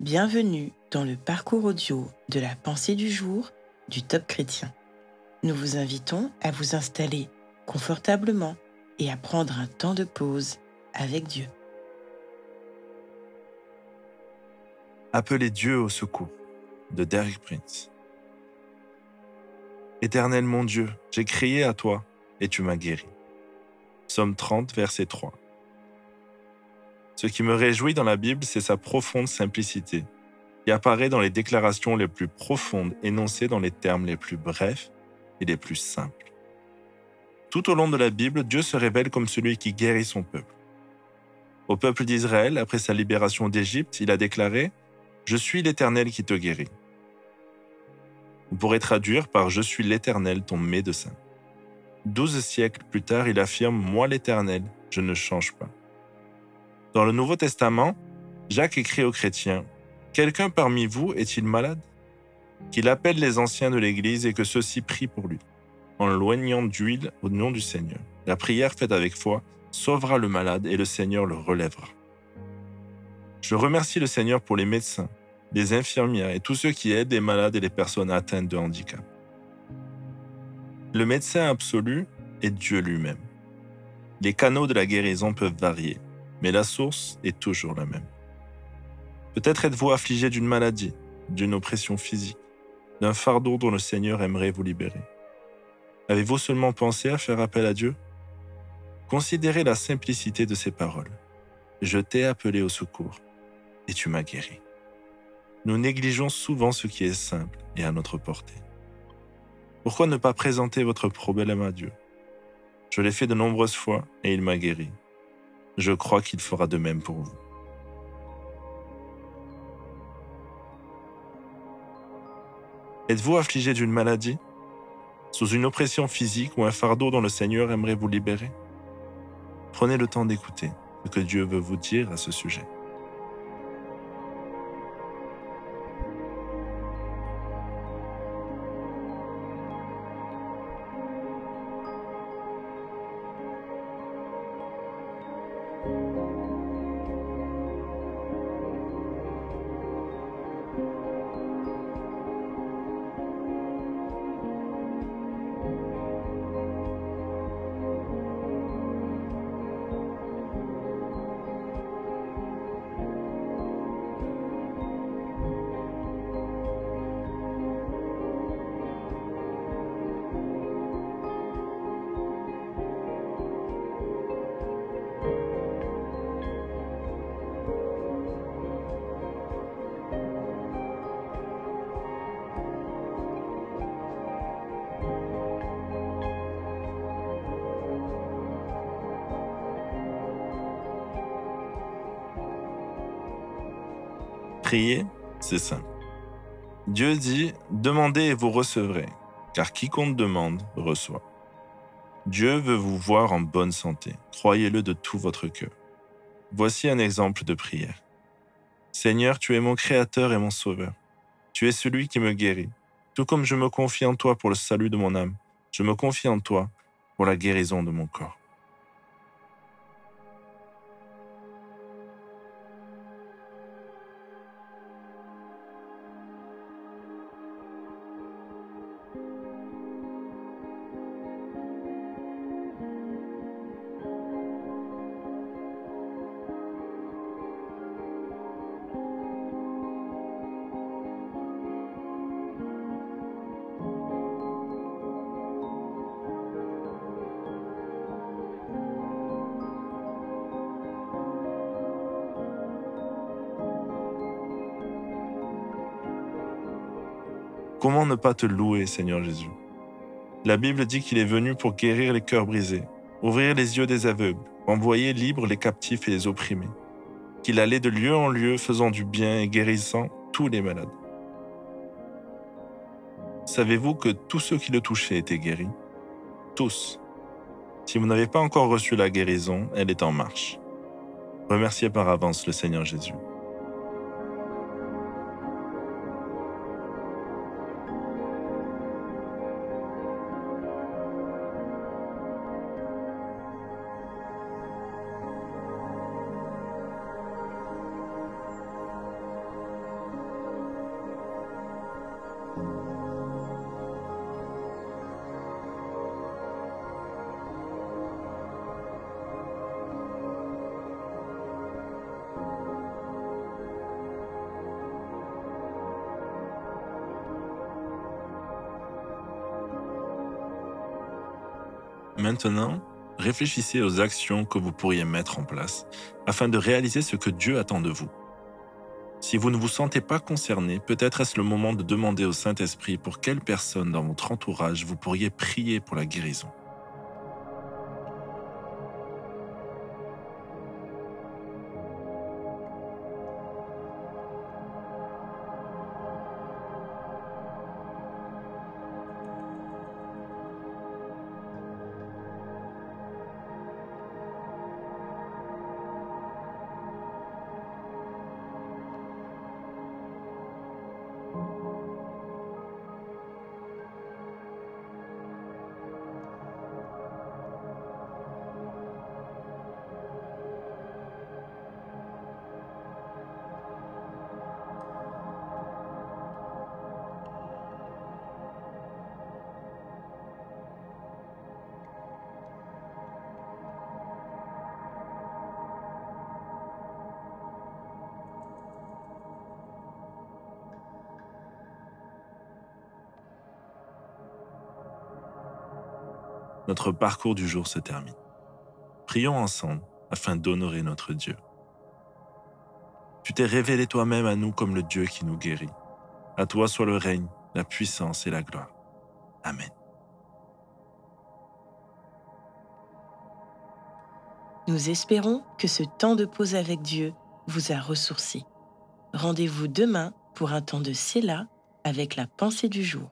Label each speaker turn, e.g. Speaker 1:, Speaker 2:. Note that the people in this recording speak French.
Speaker 1: Bienvenue dans le parcours audio de la pensée du jour du Top Chrétien. Nous vous invitons à vous installer confortablement et à prendre un temps de pause avec Dieu.
Speaker 2: Appelez Dieu au secours de Derek Prince. Éternel mon Dieu, j'ai crié à toi et tu m'as guéri. Psaume 30, verset 3. Ce qui me réjouit dans la Bible, c'est sa profonde simplicité, qui apparaît dans les déclarations les plus profondes énoncées dans les termes les plus brefs et les plus simples. Tout au long de la Bible, Dieu se révèle comme celui qui guérit son peuple. Au peuple d'Israël, après sa libération d'Égypte, il a déclaré ⁇ Je suis l'Éternel qui te guérit ⁇ On pourrait traduire par ⁇ Je suis l'Éternel, ton médecin ⁇ Douze siècles plus tard, il affirme ⁇ Moi l'Éternel, je ne change pas ⁇ dans le Nouveau Testament, Jacques écrit aux chrétiens Quelqu'un parmi vous est-il malade? Qu'il appelle les anciens de l'Église et que ceux-ci prient pour lui, en loignant d'huile au nom du Seigneur. La prière faite avec foi sauvera le malade et le Seigneur le relèvera. Je remercie le Seigneur pour les médecins, les infirmières et tous ceux qui aident les malades et les personnes atteintes de handicap. Le médecin absolu est Dieu lui-même. Les canaux de la guérison peuvent varier, mais la source est toujours la même. Peut-être êtes-vous affligé d'une maladie, d'une oppression physique, d'un fardeau dont le Seigneur aimerait vous libérer. Avez-vous seulement pensé à faire appel à Dieu? Considérez la simplicité de ces paroles. Je t'ai appelé au secours et tu m'as guéri. Nous négligeons souvent ce qui est simple et à notre portée. Pourquoi ne pas présenter votre problème à Dieu? Je l'ai fait de nombreuses fois et il m'a guéri. Je crois qu'il fera de même pour vous. Êtes-vous affligé d'une maladie? Sous une oppression physique ou un fardeau dont le Seigneur aimerait vous libérer? Prenez le temps d'écouter ce que Dieu veut vous dire à ce sujet. Prier, c'est simple. Dieu dit, demandez et vous recevrez, car quiconque demande reçoit. Dieu veut vous voir en bonne santé, croyez-le de tout votre cœur. Voici un exemple de prière. Seigneur, tu es mon Créateur et mon Sauveur. Tu es celui qui me guérit. Tout comme je me confie en toi pour le salut de mon âme, je me confie en toi pour la guérison de mon corps. Comment ne pas te louer, Seigneur Jésus? La Bible dit qu'il est venu pour guérir les cœurs brisés, ouvrir les yeux des aveugles, envoyer libres les captifs et les opprimés, qu'il allait de lieu en lieu faisant du bien et guérissant tous les malades. Savez-vous que tous ceux qui le touchaient étaient guéris? Tous. Si vous n'avez pas encore reçu la guérison, elle est en marche. Remerciez par avance le Seigneur Jésus. Maintenant, réfléchissez aux actions que vous pourriez mettre en place afin de réaliser ce que Dieu attend de vous. Si vous ne vous sentez pas concerné, peut-être est-ce le moment de demander au Saint-Esprit pour quelle personne dans votre entourage vous pourriez prier pour la guérison. Notre parcours du jour se termine. Prions ensemble afin d'honorer notre Dieu. Tu t'es révélé toi-même à nous comme le Dieu qui nous guérit. À toi soit le règne, la puissance et la gloire. Amen.
Speaker 1: Nous espérons que ce temps de pause avec Dieu vous a ressourci. Rendez-vous demain pour un temps de Séla avec la pensée du jour.